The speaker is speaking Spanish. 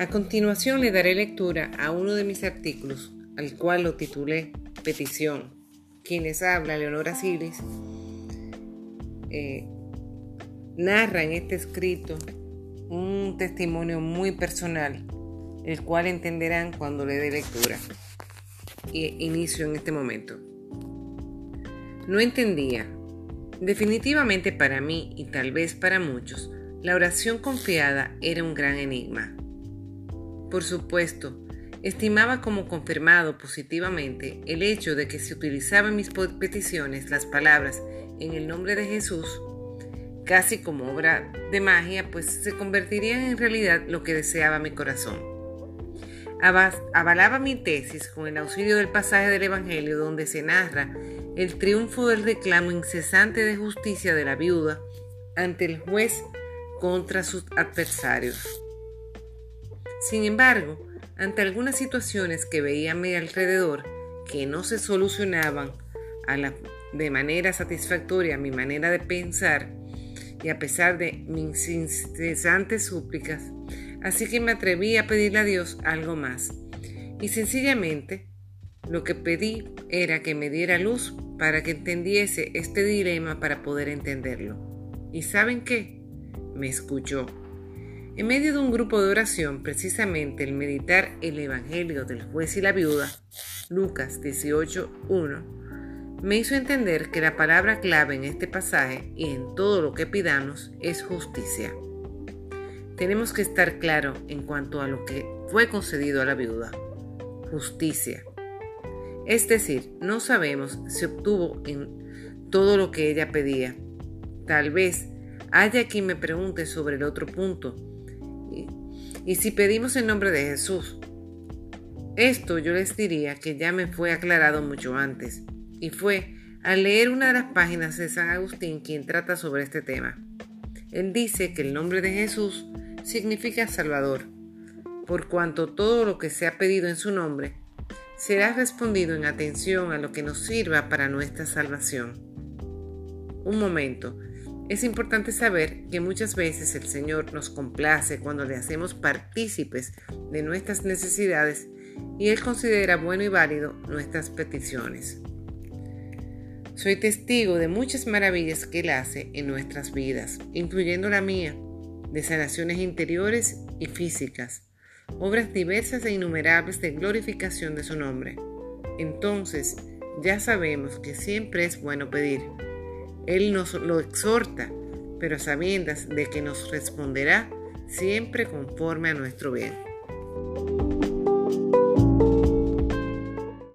A continuación le daré lectura a uno de mis artículos, al cual lo titulé Petición. Quienes habla, Leonora Siris, eh, narra en este escrito un testimonio muy personal, el cual entenderán cuando le dé lectura. Y inicio en este momento. No entendía. Definitivamente para mí y tal vez para muchos, la oración confiada era un gran enigma. Por supuesto, estimaba como confirmado positivamente el hecho de que si utilizaba en mis peticiones las palabras en el nombre de Jesús, casi como obra de magia, pues se convertirían en realidad lo que deseaba mi corazón. Avalaba mi tesis con el auxilio del pasaje del Evangelio donde se narra el triunfo del reclamo incesante de justicia de la viuda ante el juez contra sus adversarios. Sin embargo, ante algunas situaciones que veía a mi alrededor que no se solucionaban de manera satisfactoria mi manera de pensar, y a pesar de mis incesantes súplicas, así que me atreví a pedirle a Dios algo más. Y sencillamente lo que pedí era que me diera luz para que entendiese este dilema para poder entenderlo. ¿Y saben qué? Me escuchó. En medio de un grupo de oración, precisamente el meditar el Evangelio del juez y la viuda, Lucas 18.1, me hizo entender que la palabra clave en este pasaje y en todo lo que pidamos es justicia. Tenemos que estar claro en cuanto a lo que fue concedido a la viuda. Justicia. Es decir, no sabemos si obtuvo en todo lo que ella pedía. Tal vez haya quien me pregunte sobre el otro punto, y si pedimos en nombre de Jesús. Esto yo les diría que ya me fue aclarado mucho antes, y fue al leer una de las páginas de San Agustín quien trata sobre este tema. Él dice que el nombre de Jesús significa Salvador, por cuanto todo lo que se ha pedido en su nombre será respondido en atención a lo que nos sirva para nuestra salvación. Un momento, es importante saber que muchas veces el Señor nos complace cuando le hacemos partícipes de nuestras necesidades y Él considera bueno y válido nuestras peticiones. Soy testigo de muchas maravillas que Él hace en nuestras vidas, incluyendo la mía, de sanaciones interiores y físicas, obras diversas e innumerables de glorificación de su nombre. Entonces, ya sabemos que siempre es bueno pedir él nos lo exhorta, pero sabiendas de que nos responderá siempre conforme a nuestro bien.